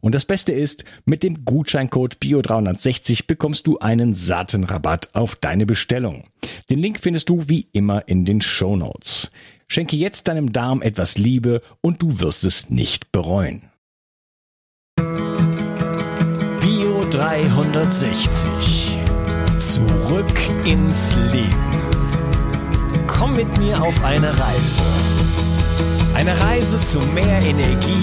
Und das Beste ist, mit dem Gutscheincode BIO360 bekommst du einen satten Rabatt auf deine Bestellung. Den Link findest du wie immer in den Show Notes. Schenke jetzt deinem Darm etwas Liebe und du wirst es nicht bereuen. Bio 360. Zurück ins Leben. Komm mit mir auf eine Reise. Eine Reise zu mehr Energie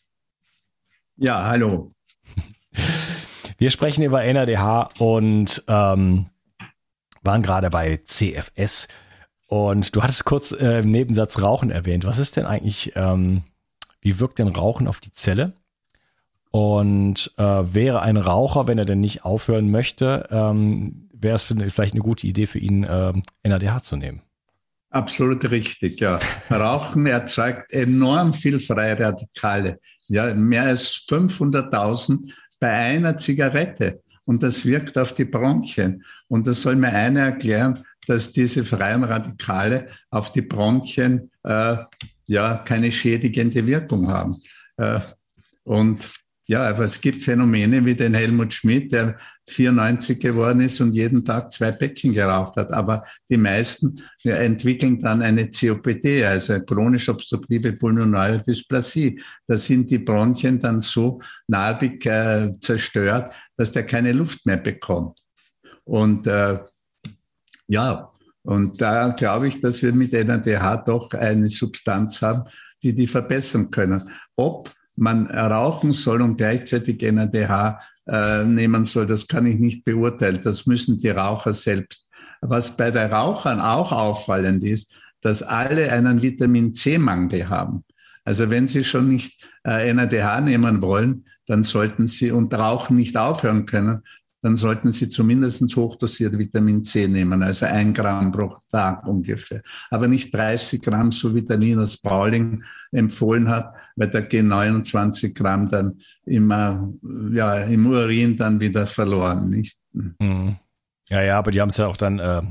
Ja, hallo. Wir sprechen über NADH und ähm, waren gerade bei CFS. Und du hattest kurz äh, im Nebensatz Rauchen erwähnt. Was ist denn eigentlich, ähm, wie wirkt denn Rauchen auf die Zelle? Und äh, wäre ein Raucher, wenn er denn nicht aufhören möchte, ähm, wäre es vielleicht eine gute Idee für ihn, äh, NADH zu nehmen? Absolut richtig, ja. Rauchen erzeugt enorm viel freie Radikale. Ja, mehr als 500.000 bei einer Zigarette. Und das wirkt auf die Bronchien. Und das soll mir einer erklären, dass diese freien Radikale auf die Bronchien äh, ja keine schädigende Wirkung haben. Äh, und ja, aber es gibt Phänomene wie den Helmut Schmidt, der 94 geworden ist und jeden Tag zwei Becken geraucht hat. Aber die meisten entwickeln dann eine COPD, also chronisch obstruktive pulmonale Dysplasie. Da sind die Bronchien dann so narbig äh, zerstört, dass der keine Luft mehr bekommt. Und äh, ja, und da glaube ich, dass wir mit NADH doch eine Substanz haben, die die verbessern können. Ob man rauchen soll und gleichzeitig NADH äh, nehmen soll, das kann ich nicht beurteilen. Das müssen die Raucher selbst. Was bei den Rauchern auch auffallend ist, dass alle einen Vitamin C-Mangel haben. Also wenn Sie schon nicht äh, NADH nehmen wollen, dann sollten Sie und Rauchen nicht aufhören können, dann sollten Sie zumindest hochdosiert Vitamin C nehmen, also ein Gramm pro Tag ungefähr. Aber nicht 30 Gramm, so wie der Linus Pauling empfohlen hat, weil da gehen 29 Gramm dann immer ja, im Urin dann wieder verloren, nicht? Mhm. Ja, ja, aber die haben es ja auch dann äh,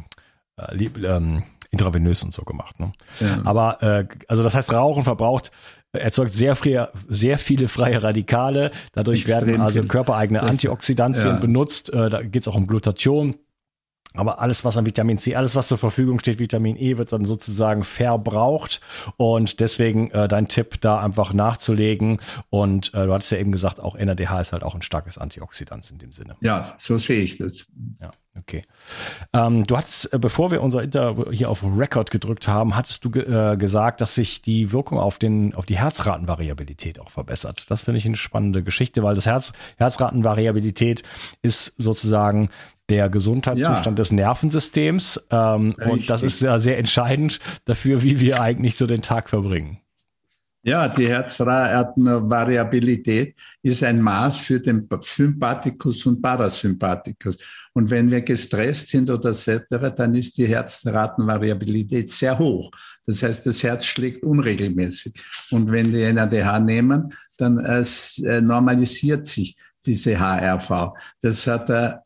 äh, ähm, intravenös und so gemacht. Ne? Ja. Aber äh, also das heißt, Rauchen verbraucht erzeugt sehr, frei, sehr viele freie Radikale. Dadurch Extrem werden also körpereigene Antioxidantien ja. benutzt. Äh, da geht es auch um Glutathion. Aber alles, was an Vitamin C, alles, was zur Verfügung steht, Vitamin E, wird dann sozusagen verbraucht. Und deswegen äh, dein Tipp, da einfach nachzulegen. Und äh, du hattest ja eben gesagt, auch NADH ist halt auch ein starkes Antioxidant in dem Sinne. Ja, so sehe ich das. Ja. Okay. Ähm, du hattest, äh, bevor wir unser Interview hier auf Record gedrückt haben, hattest du ge äh, gesagt, dass sich die Wirkung auf, den, auf die Herzratenvariabilität auch verbessert. Das finde ich eine spannende Geschichte, weil das Herz, Herzratenvariabilität ist sozusagen der Gesundheitszustand ja. des Nervensystems. Ähm, und das ist ja sehr entscheidend dafür, wie wir eigentlich so den Tag verbringen. Ja, die Herzratenvariabilität ist ein Maß für den Sympathikus und Parasympathikus. Und wenn wir gestresst sind oder etc., dann ist die Herzratenvariabilität sehr hoch. Das heißt, das Herz schlägt unregelmäßig. Und wenn die NADH nehmen, dann äh, normalisiert sich diese HRV. Das hat er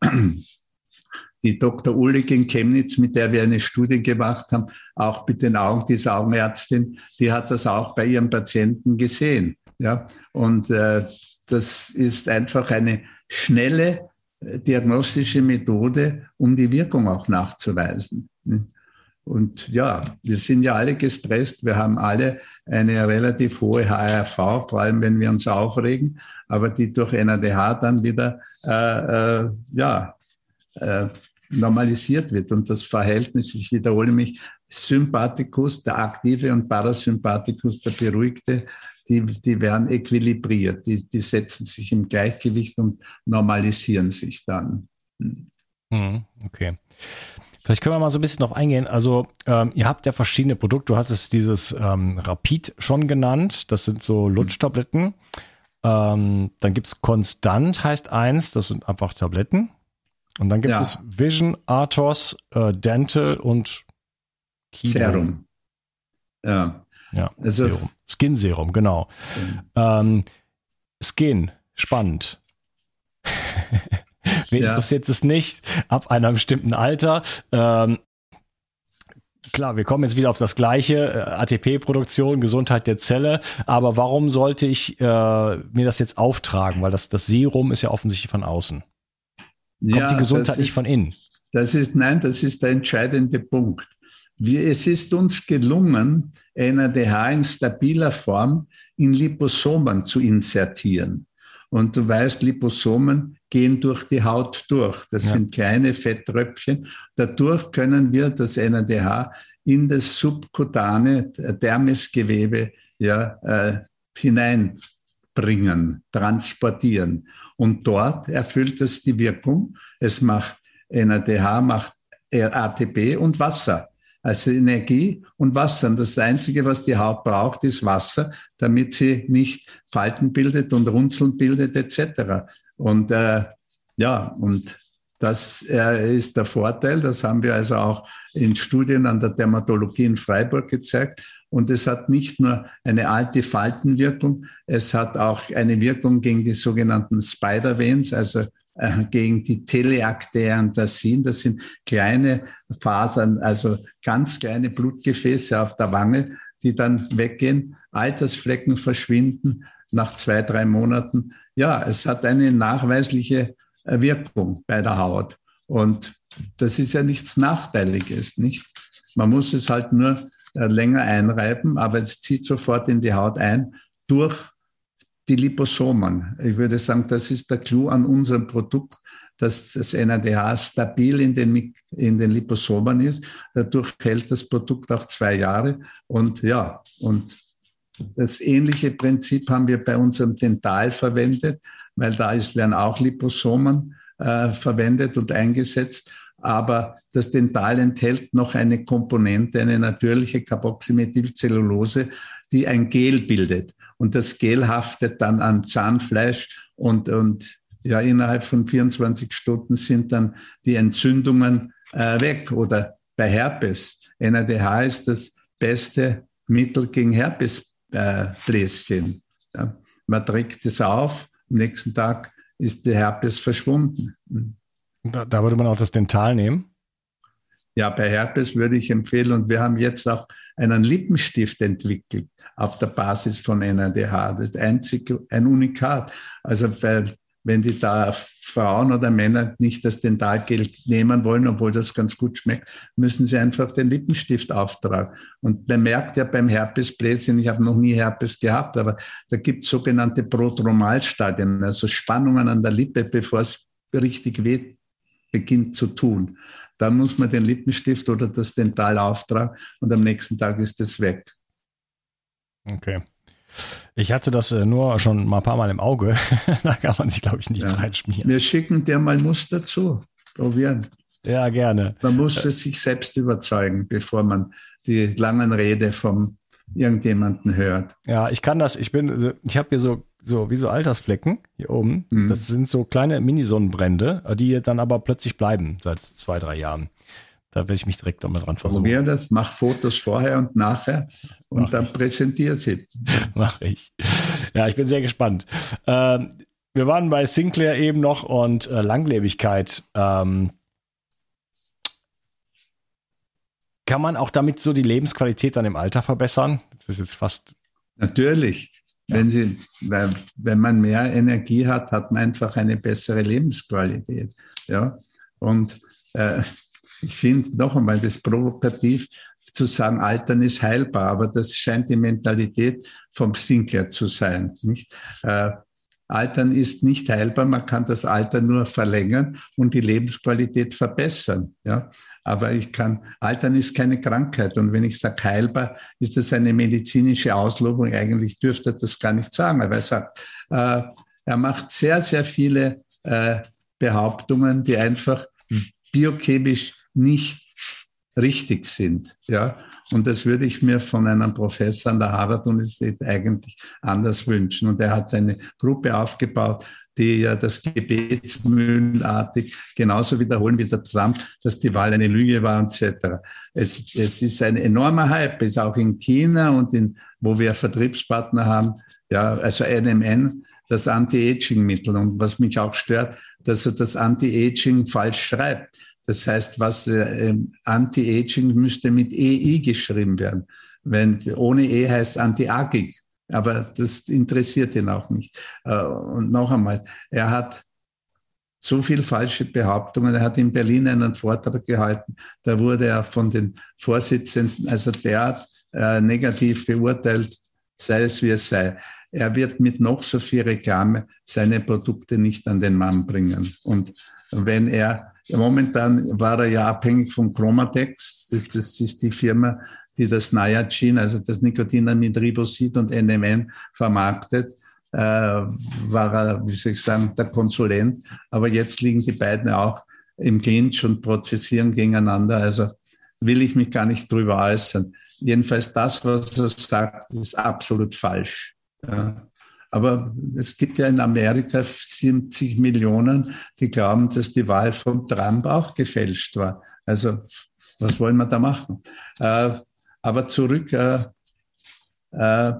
die Dr. Ulrich in Chemnitz, mit der wir eine Studie gemacht haben, auch mit den Augen, diese Augenärztin, die hat das auch bei ihren Patienten gesehen. Ja, und äh, das ist einfach eine schnelle äh, diagnostische Methode, um die Wirkung auch nachzuweisen. Und ja, wir sind ja alle gestresst. Wir haben alle eine relativ hohe HRV, vor allem wenn wir uns aufregen, aber die durch NADH dann wieder äh, äh, ja, äh, normalisiert wird. Und das Verhältnis, ich wiederhole mich, Sympathikus, der aktive und Parasympathikus, der beruhigte, die, die werden equilibriert, die, die setzen sich im Gleichgewicht und normalisieren sich dann. Hm. Okay. Vielleicht können wir mal so ein bisschen drauf eingehen. Also ähm, ihr habt ja verschiedene Produkte. Du hast es dieses ähm, Rapid schon genannt. Das sind so Lutschtabletten. Ähm, dann gibt es Konstant, heißt eins. Das sind einfach Tabletten. Und dann gibt ja. es Vision, Arthos, äh, Dental und Kino. Serum. Ja. Ja, also, Serum. Skin Serum, genau. Ähm, Skin, spannend. Wen ja. interessiert es nicht ab einem bestimmten Alter? Ähm, klar, wir kommen jetzt wieder auf das gleiche, äh, ATP-Produktion, Gesundheit der Zelle, aber warum sollte ich äh, mir das jetzt auftragen? Weil das, das Serum ist ja offensichtlich von außen. Kommt ja, die Gesundheit ist, nicht von innen? Das ist, nein, das ist der entscheidende Punkt. Wir, es ist uns gelungen, NADH in stabiler Form in Liposomen zu insertieren. Und du weißt, Liposomen gehen durch die Haut durch. Das ja. sind kleine Fetttröpfchen. Dadurch können wir das NADH in das subkutane Dermisgewebe ja, äh, hineinbringen, transportieren. Und dort erfüllt es die Wirkung. Es macht NADH, macht ATP und Wasser also Energie und Wasser. Und das Einzige, was die Haut braucht, ist Wasser, damit sie nicht Falten bildet und Runzeln bildet etc. Und äh, ja, und das äh, ist der Vorteil. Das haben wir also auch in Studien an der Dermatologie in Freiburg gezeigt. Und es hat nicht nur eine alte Faltenwirkung, es hat auch eine Wirkung gegen die sogenannten Spider Veins, also äh, gegen die Teleakteantasien. Das sind kleine Fasern, also ganz kleine Blutgefäße auf der Wange, die dann weggehen, Altersflecken verschwinden nach zwei, drei Monaten. Ja, es hat eine nachweisliche äh, Wirkung bei der Haut. Und das ist ja nichts Nachteiliges, nicht? Man muss es halt nur länger einreiben, aber es zieht sofort in die Haut ein durch die Liposomen. Ich würde sagen, das ist der Clou an unserem Produkt, dass das NADH stabil in den, in den Liposomen ist. Dadurch hält das Produkt auch zwei Jahre. Und ja, und das ähnliche Prinzip haben wir bei unserem Dental verwendet, weil da ist, werden auch Liposomen äh, verwendet und eingesetzt. Aber das Dental enthält noch eine Komponente, eine natürliche Carboxymethylcellulose, die ein Gel bildet. Und das Gel haftet dann an Zahnfleisch und, und ja, innerhalb von 24 Stunden sind dann die Entzündungen äh, weg. Oder bei Herpes. NADH ist das beste Mittel gegen Herpesbläschen. Äh, ja. Man trägt es auf, am nächsten Tag ist der Herpes verschwunden. Da, da würde man auch das Dental nehmen? Ja, bei Herpes würde ich empfehlen. Und wir haben jetzt auch einen Lippenstift entwickelt auf der Basis von NADH. Das ist einzig ein Unikat. Also weil, wenn die da Frauen oder Männer nicht das Dentalgel nehmen wollen, obwohl das ganz gut schmeckt, müssen sie einfach den Lippenstift auftragen. Und man merkt ja beim Herpesbläschen, ich habe noch nie Herpes gehabt, aber da gibt es sogenannte Prodromalstadien, also Spannungen an der Lippe, bevor es richtig weh beginnt zu tun. Da muss man den Lippenstift oder das Dental auftragen und am nächsten Tag ist es weg. Okay. Ich hatte das äh, nur schon mal ein paar Mal im Auge. da kann man sich, glaube ich, nichts ja. reinschmieren. Wir schicken dir mal Muster zu. Probieren. Ja, gerne. Man muss es sich selbst überzeugen, bevor man die langen Rede vom irgendjemanden hört. Ja, ich kann das. Ich bin, ich habe hier so so wie so Altersflecken hier oben. Mhm. Das sind so kleine Mini-Sonnenbrände, die dann aber plötzlich bleiben seit zwei, drei Jahren. Da werde ich mich direkt damit dran versuchen. Probier das, mach Fotos vorher und nachher und mach dann ich. präsentiere sie. Mach ich. Ja, ich bin sehr gespannt. Ähm, wir waren bei Sinclair eben noch und äh, Langlebigkeit. Ähm, Kann man auch damit so die Lebensqualität dann im Alter verbessern? Das ist jetzt fast. Natürlich. Wenn, Sie, wenn man mehr Energie hat, hat man einfach eine bessere Lebensqualität. Ja? Und äh, ich finde noch einmal das provokativ zu sagen, Altern ist heilbar, aber das scheint die Mentalität vom Sinclair zu sein. Nicht? Äh, Altern ist nicht heilbar, man kann das Alter nur verlängern und die Lebensqualität verbessern. Ja? Aber ich kann, Altern ist keine Krankheit. Und wenn ich sage heilbar, ist das eine medizinische Auslobung. Eigentlich dürfte er das gar nicht sagen, weil er sagt, äh, er macht sehr, sehr viele äh, Behauptungen, die einfach biochemisch nicht richtig sind. Ja? Und das würde ich mir von einem Professor an der Harvard-Universität eigentlich anders wünschen. Und er hat eine Gruppe aufgebaut, die ja das gebetsmühlenartig genauso wiederholen wie der Trump, dass die Wahl eine Lüge war etc. Es, es ist ein enormer Hype, ist auch in China und in, wo wir Vertriebspartner haben, ja, also NMN, das Anti-Aging-Mittel. Und was mich auch stört, dass er das Anti-Aging falsch schreibt. Das heißt, was äh, Anti-Aging müsste mit EI geschrieben werden. Wenn ohne E heißt Anti-Agig. Aber das interessiert ihn auch nicht. Äh, und noch einmal, er hat so viel falsche Behauptungen. Er hat in Berlin einen Vortrag gehalten. Da wurde er von den Vorsitzenden, also derart äh, negativ beurteilt, sei es wie es sei. Er wird mit noch so viel Reklame seine Produkte nicht an den Mann bringen. Und wenn er ja, momentan war er ja abhängig von Chromatex. Das, das ist die Firma, die das Niacin, also das Nikotinamid Ribosid und NMN vermarktet. Äh, war er, wie soll ich sagen, der Konsulent. Aber jetzt liegen die beiden auch im Clinch und prozessieren gegeneinander. Also will ich mich gar nicht drüber äußern. Jedenfalls das, was er sagt, ist absolut falsch. Ja. Aber es gibt ja in Amerika 70 Millionen, die glauben, dass die Wahl von Trump auch gefälscht war. Also was wollen wir da machen? Äh, aber zurück äh, äh,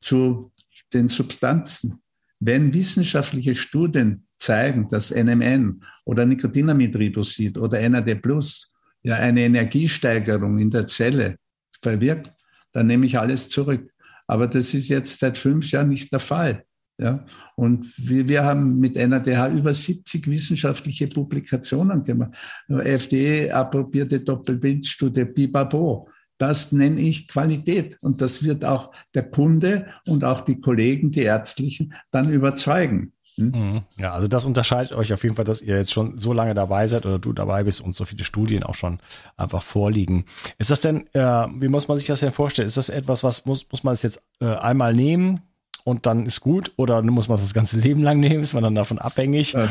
zu den Substanzen. Wenn wissenschaftliche Studien zeigen, dass NMN oder Nicotinamidribosid oder NAD Plus ja eine Energiesteigerung in der Zelle verwirkt, dann nehme ich alles zurück. Aber das ist jetzt seit fünf Jahren nicht der Fall. Ja, und wir, wir haben mit NADH über 70 wissenschaftliche Publikationen gemacht. FDA-approbierte Doppelbindstudie Bibabo. Das nenne ich Qualität. Und das wird auch der Kunde und auch die Kollegen, die Ärztlichen, dann überzeugen. Hm? Mhm. Ja, also das unterscheidet euch auf jeden Fall, dass ihr jetzt schon so lange dabei seid oder du dabei bist und so viele Studien auch schon einfach vorliegen. Ist das denn, äh, wie muss man sich das denn vorstellen? Ist das etwas, was muss, muss man es jetzt äh, einmal nehmen und dann ist gut oder muss man es das ganze Leben lang nehmen? Ist man dann davon abhängig? Das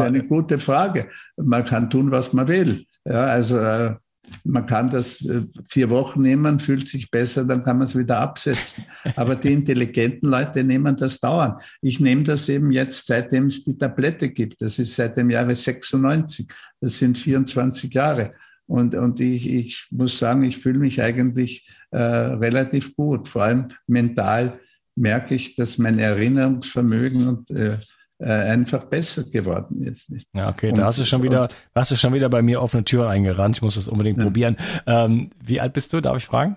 ist eine gute Frage. Man kann tun, was man will. Ja, also äh, man kann das äh, vier Wochen nehmen, fühlt sich besser, dann kann man es wieder absetzen. Aber die intelligenten Leute nehmen das dauernd. Ich nehme das eben jetzt, seitdem es die Tablette gibt. Das ist seit dem Jahre 96. Das sind 24 Jahre. Und, und ich, ich muss sagen, ich fühle mich eigentlich äh, relativ gut, vor allem mental merke ich, dass mein Erinnerungsvermögen und äh, äh, einfach besser geworden ist. Ja, okay, und, da hast du schon wieder, hast du schon wieder bei mir offene Tür eingerannt. Ich muss das unbedingt ja. probieren. Ähm, wie alt bist du? Darf ich fragen?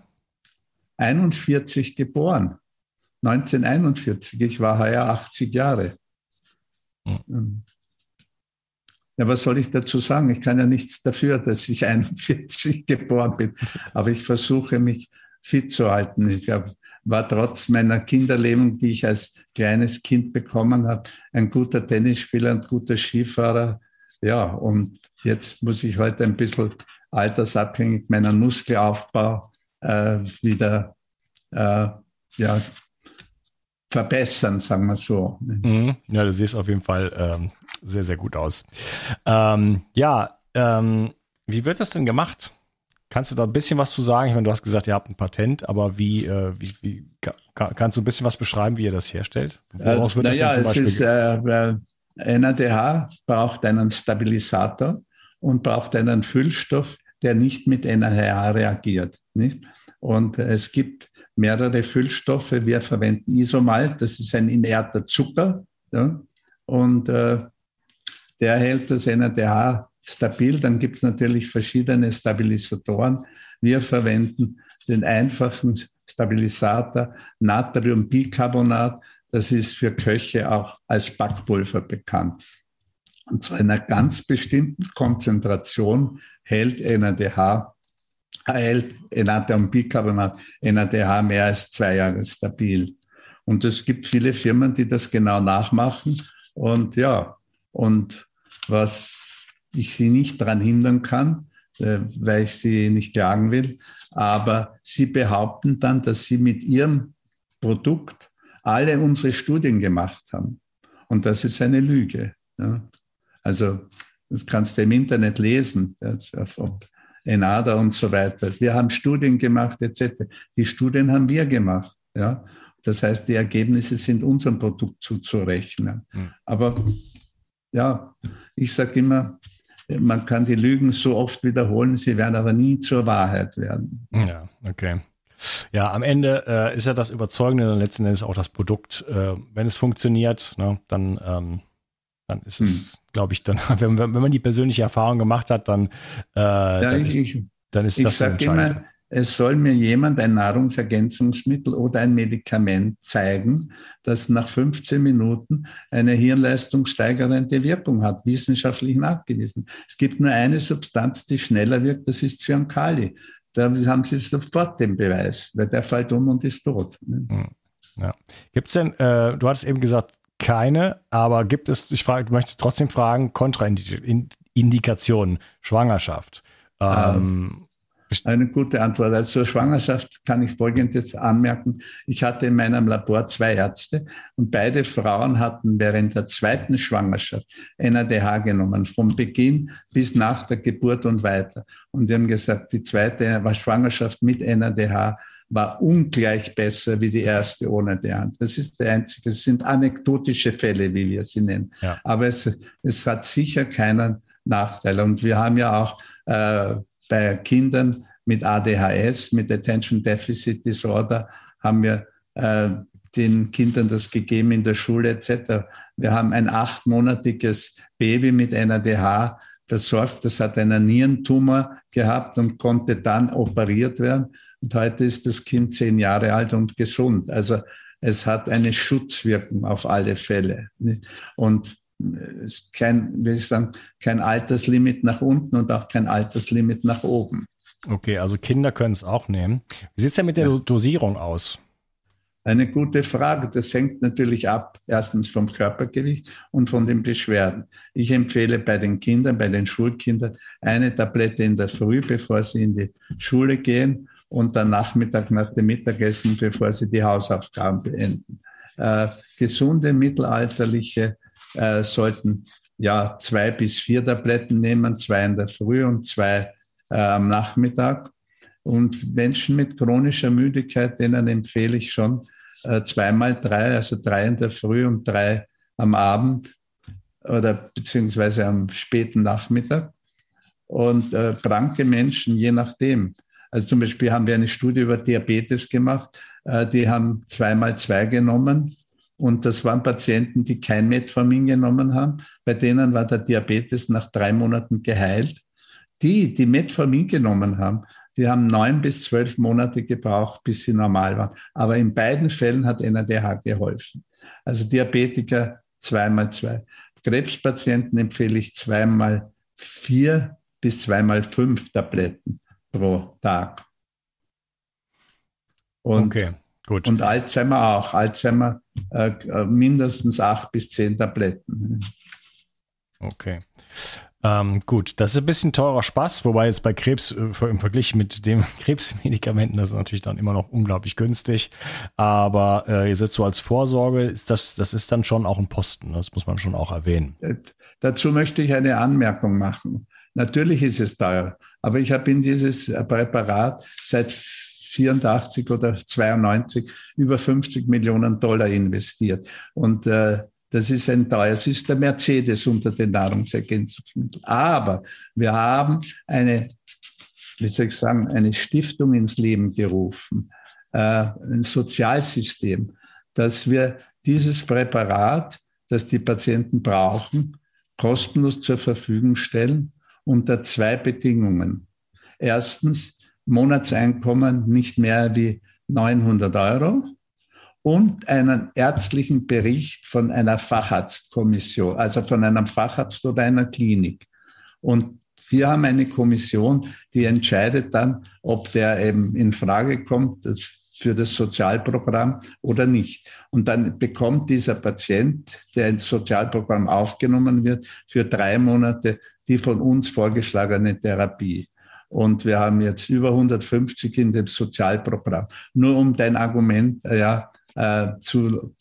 41 geboren. 1941. Ich war heuer 80 Jahre. Hm. Ja, was soll ich dazu sagen? Ich kann ja nichts dafür, dass ich 41 geboren bin. Aber ich versuche mich fit zu halten. Ich habe war trotz meiner Kinderlebung, die ich als kleines Kind bekommen habe, ein guter Tennisspieler, ein guter Skifahrer. Ja, und jetzt muss ich heute ein bisschen altersabhängig meinen Muskelaufbau äh, wieder äh, ja, verbessern, sagen wir so. Mhm. Ja, du siehst auf jeden Fall ähm, sehr, sehr gut aus. Ähm, ja, ähm, wie wird das denn gemacht? Kannst du da ein bisschen was zu sagen? Ich meine, du hast gesagt, ihr habt ein Patent, aber wie, äh, wie, wie kannst du ein bisschen was beschreiben, wie ihr das herstellt? Woraus wird äh, das denn zum Beispiel? Es ist, äh, NADH braucht einen Stabilisator und braucht einen Füllstoff, der nicht mit NADH reagiert. Nicht? Und es gibt mehrere Füllstoffe. Wir verwenden Isomalt, das ist ein inerter Zucker. Ja? Und äh, der hält das NADH stabil. Dann gibt es natürlich verschiedene Stabilisatoren. Wir verwenden den einfachen Stabilisator Natriumbicarbonat. Das ist für Köche auch als Backpulver bekannt. Und zu einer ganz bestimmten Konzentration hält NADH, hält Natriumbicarbonat, NADH mehr als zwei Jahre stabil. Und es gibt viele Firmen, die das genau nachmachen. Und ja, und was ich sie nicht daran hindern kann, äh, weil ich sie nicht klagen will, aber sie behaupten dann, dass sie mit ihrem Produkt alle unsere Studien gemacht haben. Und das ist eine Lüge. Ja. Also das kannst du im Internet lesen, ob Enada und so weiter. Wir haben Studien gemacht etc. Die Studien haben wir gemacht. Ja. Das heißt, die Ergebnisse sind unserem Produkt zuzurechnen. Mhm. Aber ja, ich sage immer, man kann die Lügen so oft wiederholen, sie werden aber nie zur Wahrheit werden. Ja, okay. Ja, am Ende äh, ist ja das Überzeugende dann letzten Endes auch das Produkt. Äh, wenn es funktioniert, ne, dann, ähm, dann ist es, hm. glaube ich, dann, wenn, wenn, man die persönliche Erfahrung gemacht hat, dann, äh, ja, dann, ist, ich, dann ist das das Immer, es soll mir jemand ein Nahrungsergänzungsmittel oder ein Medikament zeigen, das nach 15 Minuten eine hirnleistungssteigernde Wirkung hat, wissenschaftlich nachgewiesen. Es gibt nur eine Substanz, die schneller wirkt, das ist Zyankali. Da haben Sie sofort den Beweis, weil der fällt um und ist tot. Hm, ja. Gibt es denn, äh, du hattest eben gesagt, keine, aber gibt es, ich frage, du möchtest trotzdem fragen, Kontraindikationen, Schwangerschaft. Ähm, eine gute Antwort. Also zur Schwangerschaft kann ich Folgendes anmerken. Ich hatte in meinem Labor zwei Ärzte und beide Frauen hatten während der zweiten Schwangerschaft NADH genommen, vom Beginn bis nach der Geburt und weiter. Und die haben gesagt, die zweite Schwangerschaft mit NADH war ungleich besser wie die erste ohne die Hand. Das ist der einzige. Es sind anekdotische Fälle, wie wir sie nennen. Ja. Aber es, es hat sicher keinen Nachteil. Und wir haben ja auch äh, bei Kindern mit ADHS, mit Attention Deficit Disorder, haben wir äh, den Kindern das gegeben in der Schule etc. Wir haben ein achtmonatiges Baby mit NADH versorgt. Das hat einen Nierentumor gehabt und konnte dann operiert werden. Und heute ist das Kind zehn Jahre alt und gesund. Also es hat eine Schutzwirkung auf alle Fälle. Und ist kein, wie ich sagen, kein Alterslimit nach unten und auch kein Alterslimit nach oben. Okay, also Kinder können es auch nehmen. Wie sieht es denn mit der ja. Dosierung aus? Eine gute Frage. Das hängt natürlich ab, erstens vom Körpergewicht und von den Beschwerden. Ich empfehle bei den Kindern, bei den Schulkindern, eine Tablette in der Früh, bevor sie in die Schule gehen und dann Nachmittag nach dem Mittagessen, bevor sie die Hausaufgaben beenden. Äh, gesunde, mittelalterliche äh, sollten ja zwei bis vier Tabletten nehmen, zwei in der Früh und zwei äh, am Nachmittag. Und Menschen mit chronischer Müdigkeit, denen empfehle ich schon äh, zweimal drei, also drei in der Früh und drei am Abend oder beziehungsweise am späten Nachmittag. Und äh, kranke Menschen, je nachdem. Also zum Beispiel haben wir eine Studie über Diabetes gemacht. Äh, die haben zweimal zwei genommen und das waren Patienten, die kein Metformin genommen haben. Bei denen war der Diabetes nach drei Monaten geheilt. Die, die Metformin genommen haben, die haben neun bis zwölf Monate gebraucht, bis sie normal waren. Aber in beiden Fällen hat NADH geholfen. Also Diabetiker zweimal zwei. Krebspatienten empfehle ich zweimal vier bis zweimal fünf Tabletten pro Tag. Und okay. Gut. Und Alzheimer auch. Alzheimer äh, äh, mindestens acht bis zehn Tabletten. Okay. Ähm, gut, das ist ein bisschen teurer Spaß, wobei jetzt bei Krebs äh, im Vergleich mit den Krebsmedikamenten, das ist natürlich dann immer noch unglaublich günstig. Aber äh, jetzt so als Vorsorge, ist das, das ist dann schon auch ein Posten, das muss man schon auch erwähnen. Äh, dazu möchte ich eine Anmerkung machen. Natürlich ist es teuer, aber ich habe in dieses Präparat seit 84 oder 92 über 50 Millionen Dollar investiert. Und äh, das ist ein teures, ist der Mercedes unter den Nahrungsergänzungsmitteln. Aber wir haben eine, wie soll ich sagen, eine Stiftung ins Leben gerufen, äh, ein Sozialsystem, dass wir dieses Präparat, das die Patienten brauchen, kostenlos zur Verfügung stellen unter zwei Bedingungen. Erstens, Monatseinkommen nicht mehr wie 900 Euro und einen ärztlichen Bericht von einer Facharztkommission, also von einem Facharzt oder einer Klinik. Und wir haben eine Kommission, die entscheidet dann, ob der eben in Frage kommt für das Sozialprogramm oder nicht. Und dann bekommt dieser Patient, der ins Sozialprogramm aufgenommen wird, für drei Monate die von uns vorgeschlagene Therapie. Und wir haben jetzt über 150 in dem Sozialprogramm. Nur um dein Argument ja, äh, zu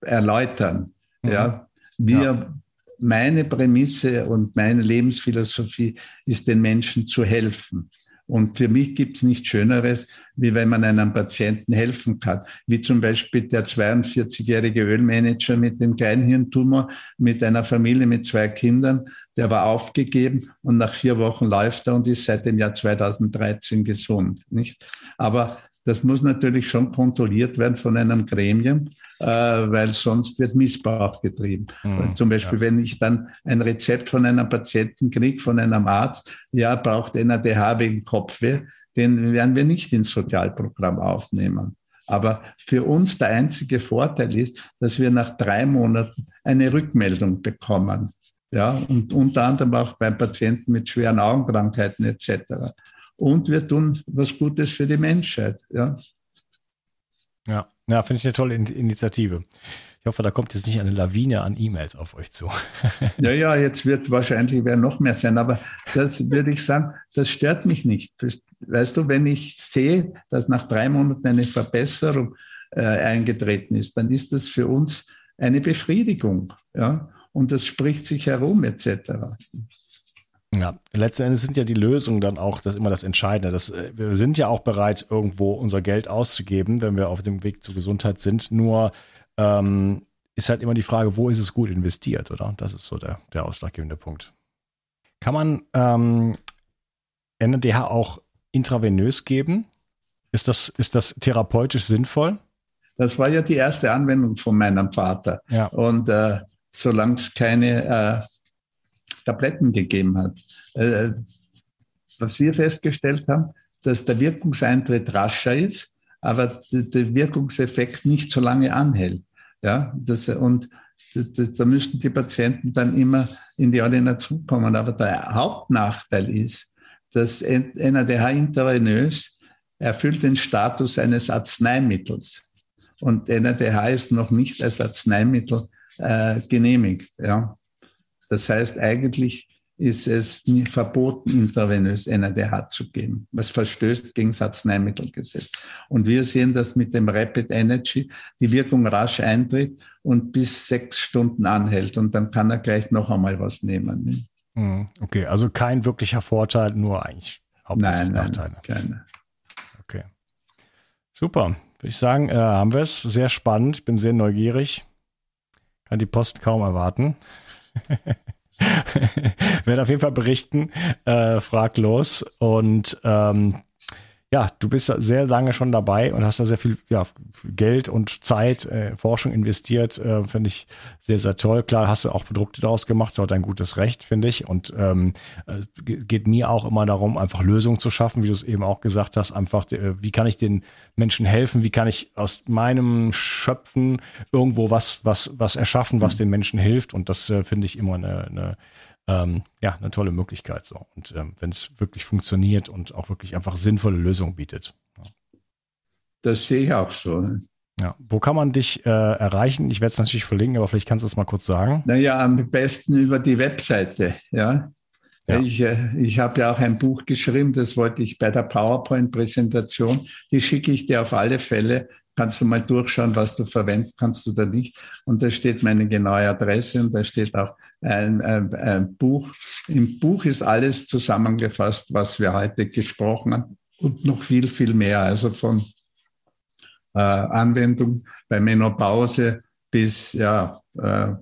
erläutern. Mhm. Ja, wir, ja. meine Prämisse und meine Lebensphilosophie ist, den Menschen zu helfen. Und für mich gibt es nichts Schöneres, wie wenn man einem Patienten helfen kann. Wie zum Beispiel der 42-jährige Ölmanager mit dem Kleinhirntumor, mit einer Familie mit zwei Kindern, der war aufgegeben und nach vier Wochen läuft er und ist seit dem Jahr 2013 gesund. Nicht? Aber das muss natürlich schon kontrolliert werden von einem Gremium, äh, weil sonst wird Missbrauch getrieben. Mhm, Zum Beispiel, ja. wenn ich dann ein Rezept von einem Patienten kriege, von einem Arzt, ja, braucht NADH wegen Kopfweh, den werden wir nicht ins Sozialprogramm aufnehmen. Aber für uns der einzige Vorteil ist, dass wir nach drei Monaten eine Rückmeldung bekommen. Ja, und unter anderem auch bei Patienten mit schweren Augenkrankheiten etc und wir tun was Gutes für die Menschheit. Ja, ja, ja finde ich eine tolle Initiative. Ich hoffe, da kommt jetzt nicht eine Lawine an E-Mails auf euch zu. ja, ja, jetzt wird wahrscheinlich werden noch mehr sein, aber das würde ich sagen, das stört mich nicht. Weißt du, wenn ich sehe, dass nach drei Monaten eine Verbesserung äh, eingetreten ist, dann ist das für uns eine Befriedigung. Ja? Und das spricht sich herum etc. Ja, letzten Endes sind ja die Lösungen dann auch das immer das Entscheidende. Das, äh, wir sind ja auch bereit, irgendwo unser Geld auszugeben, wenn wir auf dem Weg zur Gesundheit sind. Nur ähm, ist halt immer die Frage, wo ist es gut investiert, oder? Das ist so der, der ausschlaggebende Punkt. Kann man ähm, NDH auch intravenös geben? Ist das, ist das therapeutisch sinnvoll? Das war ja die erste Anwendung von meinem Vater. Ja. Und äh, solange es keine äh, Tabletten gegeben hat. Äh, was wir festgestellt haben, dass der Wirkungseintritt rascher ist, aber der Wirkungseffekt nicht so lange anhält. Ja, das, und das, da müssten die Patienten dann immer in die Ordination kommen. Aber der Hauptnachteil ist, dass NADH intravenös erfüllt den Status eines Arzneimittels. Und NADH ist noch nicht als Arzneimittel äh, genehmigt. Ja. Das heißt, eigentlich ist es verboten, intravenös NADH zu geben, was verstößt gegen das Arzneimittelgesetz. Und wir sehen, dass mit dem Rapid Energy die Wirkung rasch eintritt und bis sechs Stunden anhält. Und dann kann er gleich noch einmal was nehmen. Ne? Mhm. Okay, also kein wirklicher Vorteil, nur eigentlich hauptsächlich nein, Nachteile. Nein, keine. Okay. Super. Würde ich sagen, äh, haben wir es. Sehr spannend. Bin sehr neugierig. Kann die Post kaum erwarten. Werde auf jeden Fall berichten, äh, fraglos. Und ähm, ja, du bist sehr lange schon dabei und hast da sehr viel ja, Geld und Zeit, äh, Forschung investiert, äh, finde ich sehr, sehr toll. Klar, hast du auch Produkte daraus gemacht, ist auch dein gutes Recht, finde ich. Und ähm, äh, geht mir auch immer darum, einfach Lösungen zu schaffen, wie du es eben auch gesagt hast, einfach, äh, wie kann ich den Menschen helfen, wie kann ich aus meinem Schöpfen irgendwo was, was, was erschaffen, was mhm. den Menschen hilft. Und das äh, finde ich immer eine, eine ähm, ja, eine tolle Möglichkeit so. Und ähm, wenn es wirklich funktioniert und auch wirklich einfach sinnvolle Lösungen bietet. Ja. Das sehe ich auch so. Ja, wo kann man dich äh, erreichen? Ich werde es natürlich verlinken, aber vielleicht kannst du es mal kurz sagen. Naja, am besten über die Webseite, ja. ja. Ich, äh, ich habe ja auch ein Buch geschrieben, das wollte ich bei der PowerPoint-Präsentation, die schicke ich dir auf alle Fälle kannst du mal durchschauen, was du verwenden kannst oder nicht. Und da steht meine genaue Adresse und da steht auch ein, ein, ein Buch. Im Buch ist alles zusammengefasst, was wir heute gesprochen haben und noch viel, viel mehr. Also von äh, Anwendung bei Menopause bis ja, äh,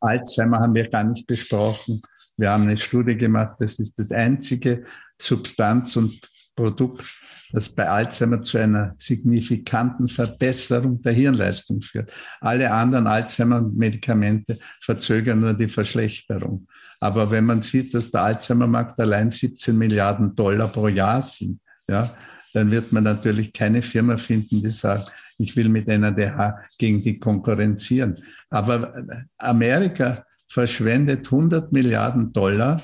Alzheimer haben wir gar nicht besprochen. Wir haben eine Studie gemacht, das ist das einzige Substanz- und Produkt, das bei Alzheimer zu einer signifikanten Verbesserung der Hirnleistung führt. Alle anderen Alzheimer-Medikamente verzögern nur die Verschlechterung. Aber wenn man sieht, dass der Alzheimer-Markt allein 17 Milliarden Dollar pro Jahr sind, ja, dann wird man natürlich keine Firma finden, die sagt, ich will mit NADH gegen die konkurrenzieren. Aber Amerika verschwendet 100 Milliarden Dollar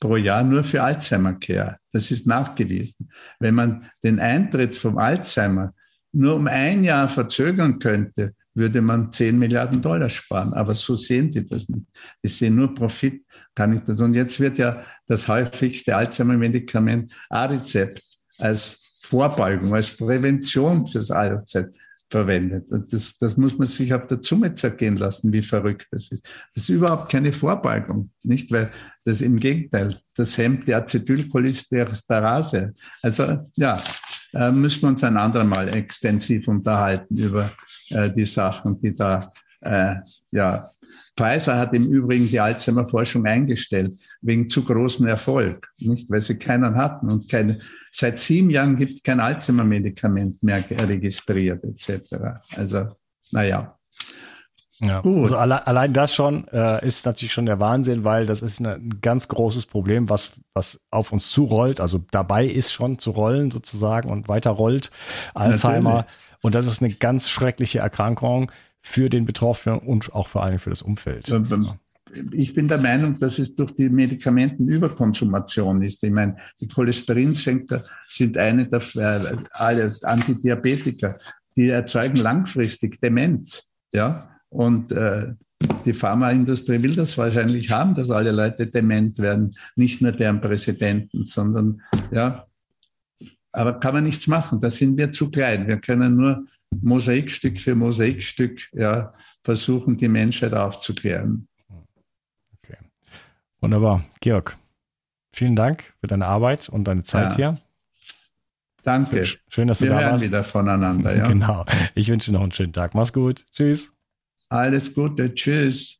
pro Jahr nur für Alzheimer Care. Das ist nachgewiesen. Wenn man den Eintritt vom Alzheimer nur um ein Jahr verzögern könnte, würde man 10 Milliarden Dollar sparen. Aber so sehen die das nicht. Die sehen nur Profit, kann ich das. Und jetzt wird ja das häufigste Alzheimer-Medikament Aricept als Vorbeugung, als Prävention fürs Alter verwendet. Das, das muss man sich auf der Zunge zergehen lassen, wie verrückt das ist. Das ist überhaupt keine Vorbeugung, nicht? Weil das im Gegenteil, das hemmt die Acetylcholesterinsterase. Also ja, äh, müssen wir uns ein andermal extensiv unterhalten über äh, die Sachen, die da äh, ja Pfizer hat im Übrigen die Alzheimer-Forschung eingestellt, wegen zu großem Erfolg, nicht? weil sie keinen hatten und keine, seit sieben Jahren gibt es kein Alzheimer-Medikament mehr registriert etc. Also, naja. Ja, Gut. also alle, allein das schon äh, ist natürlich schon der Wahnsinn, weil das ist eine, ein ganz großes Problem, was, was auf uns zurollt, also dabei ist schon zu rollen sozusagen und weiter rollt. Alzheimer. Natürlich. Und das ist eine ganz schreckliche Erkrankung für den Betroffenen und auch vor allem für das Umfeld. Ich bin der Meinung, dass es durch die Medikamentenüberkonsumation ist. Ich meine, die Cholesterinsenker sind eine der äh, alle Antidiabetiker, die erzeugen langfristig Demenz. Ja, und äh, die Pharmaindustrie will das wahrscheinlich haben, dass alle Leute dement werden, nicht nur deren Präsidenten, sondern ja. Aber kann man nichts machen. Da sind wir zu klein. Wir können nur Mosaikstück für Mosaikstück ja, versuchen, die Menschheit aufzuklären. Okay. Wunderbar. Georg, vielen Dank für deine Arbeit und deine Zeit ja. hier. Danke. Schön, dass du Wir da hören warst. wieder voneinander. Ja. Genau. Ich wünsche dir noch einen schönen Tag. Mach's gut. Tschüss. Alles Gute. Tschüss.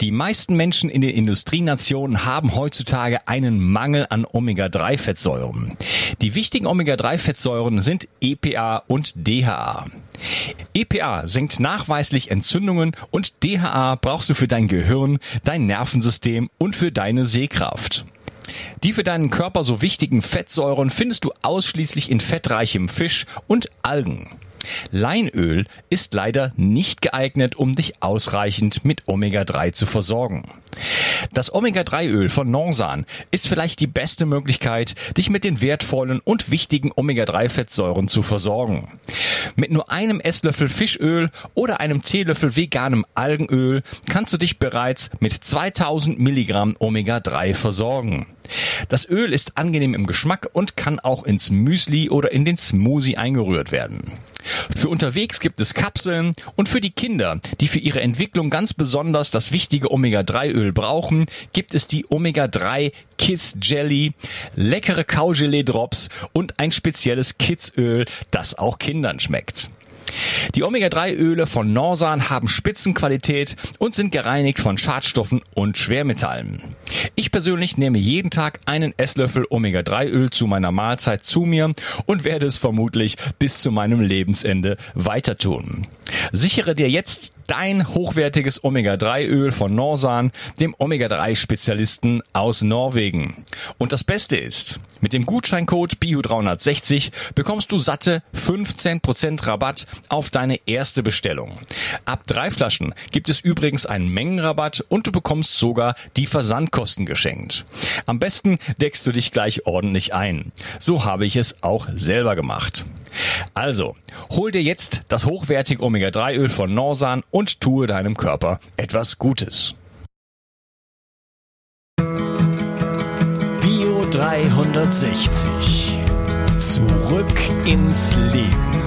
Die meisten Menschen in den Industrienationen haben heutzutage einen Mangel an Omega-3-Fettsäuren. Die wichtigen Omega-3-Fettsäuren sind EPA und DHA. EPA senkt nachweislich Entzündungen und DHA brauchst du für dein Gehirn, dein Nervensystem und für deine Sehkraft. Die für deinen Körper so wichtigen Fettsäuren findest du ausschließlich in fettreichem Fisch und Algen. Leinöl ist leider nicht geeignet, um dich ausreichend mit Omega-3 zu versorgen. Das Omega-3-Öl von Norsan ist vielleicht die beste Möglichkeit, dich mit den wertvollen und wichtigen Omega-3-Fettsäuren zu versorgen. Mit nur einem Esslöffel Fischöl oder einem Teelöffel veganem Algenöl kannst du dich bereits mit 2000 Milligramm Omega-3 versorgen. Das Öl ist angenehm im Geschmack und kann auch ins Müsli oder in den Smoothie eingerührt werden. Für unterwegs gibt es Kapseln und für die Kinder, die für ihre Entwicklung ganz besonders das wichtige Omega-3-Öl brauchen, gibt es die Omega-3 Kids Jelly, leckere Kaugelee-Drops und ein spezielles Kids-Öl, das auch Kindern schmeckt. Die Omega-3-Öle von Norsan haben Spitzenqualität und sind gereinigt von Schadstoffen und Schwermetallen. Ich persönlich nehme jeden Tag einen Esslöffel Omega-3-Öl zu meiner Mahlzeit zu mir und werde es vermutlich bis zu meinem Lebensende weiter tun. Sichere dir jetzt dein hochwertiges Omega-3-Öl von Norsan, dem Omega-3-Spezialisten aus Norwegen. Und das Beste ist, mit dem Gutscheincode BIO360 bekommst du satte 15% Rabatt auf deine erste Bestellung. Ab drei Flaschen gibt es übrigens einen Mengenrabatt und du bekommst sogar die Versandkosten geschenkt. Am besten deckst du dich gleich ordentlich ein. So habe ich es auch selber gemacht. Also, hol dir jetzt das hochwertige Omega-3-Öl von Norsan und tue deinem Körper etwas Gutes. Bio 360. Zurück ins Leben.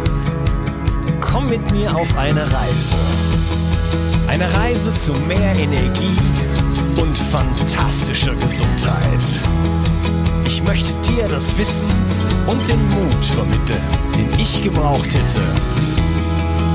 Komm mit mir auf eine Reise. Eine Reise zu mehr Energie und fantastischer Gesundheit. Ich möchte dir das Wissen und den Mut vermitteln, den ich gebraucht hätte,